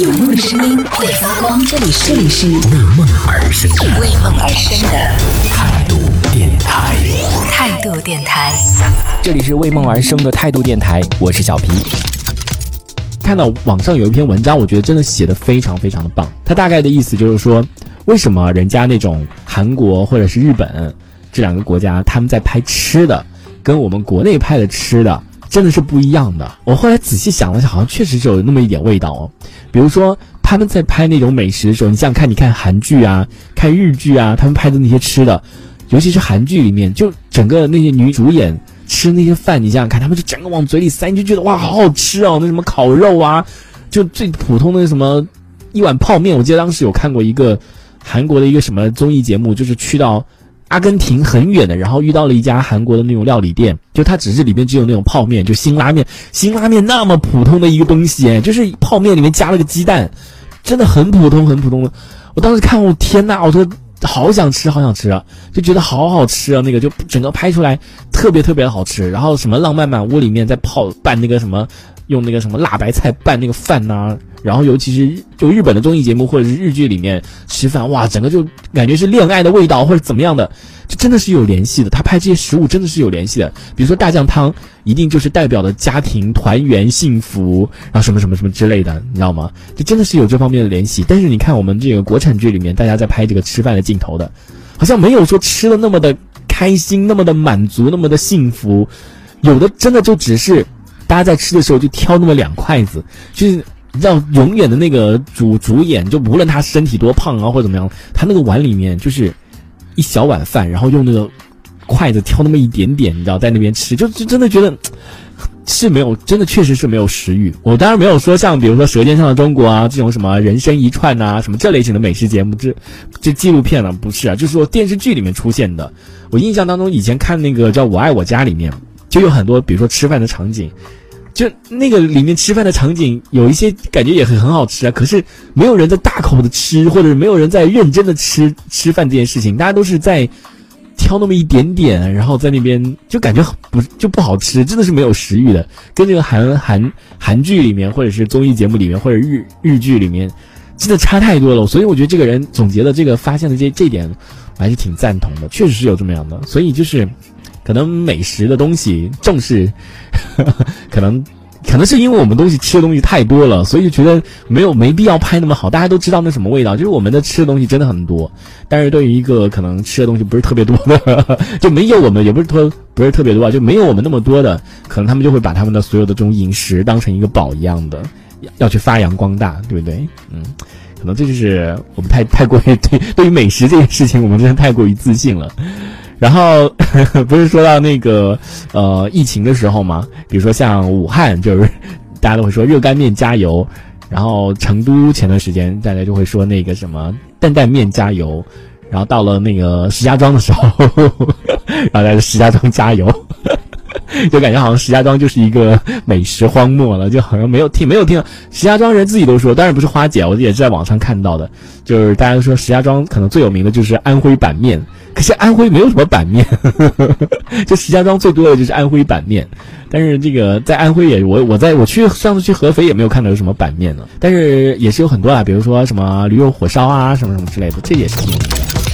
有梦的声音会发光，这里是这里是为梦而生的为梦而生的态度电台，态度电台，这里是为梦而生的态度电台，我是小皮。看到网上有一篇文章，我觉得真的写的非常非常的棒。它大概的意思就是说，为什么人家那种韩国或者是日本这两个国家，他们在拍吃的，跟我们国内拍的吃的真的是不一样的。我后来仔细想了想，好像确实是有那么一点味道哦。比如说他们在拍那种美食的时候，你想想看，你看韩剧啊，看日剧啊，他们拍的那些吃的，尤其是韩剧里面，就整个那些女主演。吃那些饭，你想想看，他们就整个往嘴里塞，你就觉得哇，好好吃哦！那什么烤肉啊，就最普通的什么一碗泡面。我记得当时有看过一个韩国的一个什么综艺节目，就是去到阿根廷很远的，然后遇到了一家韩国的那种料理店，就它只是里面只有那种泡面，就辛拉面，辛拉面那么普通的一个东西，就是泡面里面加了个鸡蛋，真的很普通很普通的。我当时看，我天呐，我说。好想吃，好想吃啊！就觉得好好吃啊，那个就整个拍出来特别特别的好吃。然后什么浪漫满屋里面在泡拌那个什么，用那个什么辣白菜拌那个饭呐。然后尤其是就日本的综艺节目或者是日剧里面吃饭，哇，整个就感觉是恋爱的味道或者怎么样的。就真的是有联系的，他拍这些食物真的是有联系的。比如说大酱汤，一定就是代表的家庭团圆幸福，然后什么什么什么之类的，你知道吗？就真的是有这方面的联系。但是你看我们这个国产剧里面，大家在拍这个吃饭的镜头的，好像没有说吃的那么的开心，那么的满足，那么的幸福。有的真的就只是大家在吃的时候就挑那么两筷子，就是让永远的那个主主演，就无论他身体多胖啊或者怎么样，他那个碗里面就是。一小碗饭，然后用那个筷子挑那么一点点，你知道，在那边吃，就就真的觉得 是没有，真的确实是没有食欲。我当然没有说像比如说《舌尖上的中国》啊这种什么人生一串呐，什么这类型的美食节目，这这纪录片呢不是啊，就是说电视剧里面出现的。我印象当中以前看那个叫《我爱我家》里面，就有很多比如说吃饭的场景。就那个里面吃饭的场景，有一些感觉也很很好吃啊。可是没有人在大口的吃，或者是没有人在认真的吃吃饭这件事情，大家都是在挑那么一点点，然后在那边就感觉不就不好吃，真的是没有食欲的。跟这个韩韩韩剧里面，或者是综艺节目里面，或者日日剧里面，真的差太多了。所以我觉得这个人总结的这个发现的这这点，我还是挺赞同的，确实是有这么样的。所以就是。可能美食的东西正是，可能可能是因为我们东西吃的东西太多了，所以就觉得没有没必要拍那么好。大家都知道那什么味道，就是我们的吃的东西真的很多。但是对于一个可能吃的东西不是特别多的，就没有我们也不是特不是特别多啊，就没有我们那么多的，可能他们就会把他们的所有的这种饮食当成一个宝一样的，要去发扬光大，对不对？嗯，可能这就是我们太太过于对对于美食这件事情，我们真的太过于自信了。然后 不是说到那个呃疫情的时候嘛？比如说像武汉，就是 大家都会说热干面加油，然后成都前段时间大家就会说那个什么担担面加油，然后到了那个石家庄的时候，然后在石家庄加油。就感觉好像石家庄就是一个美食荒漠了，就好像没有听没有听石家庄人自己都说，当然不是花姐，我也是在网上看到的，就是大家都说石家庄可能最有名的就是安徽板面，可是安徽没有什么板面，就石家庄最多的就是安徽板面，但是这个在安徽也我我在我去上次去合肥也没有看到有什么板面呢，但是也是有很多啊，比如说什么驴肉火烧啊什么什么之类的，这也是。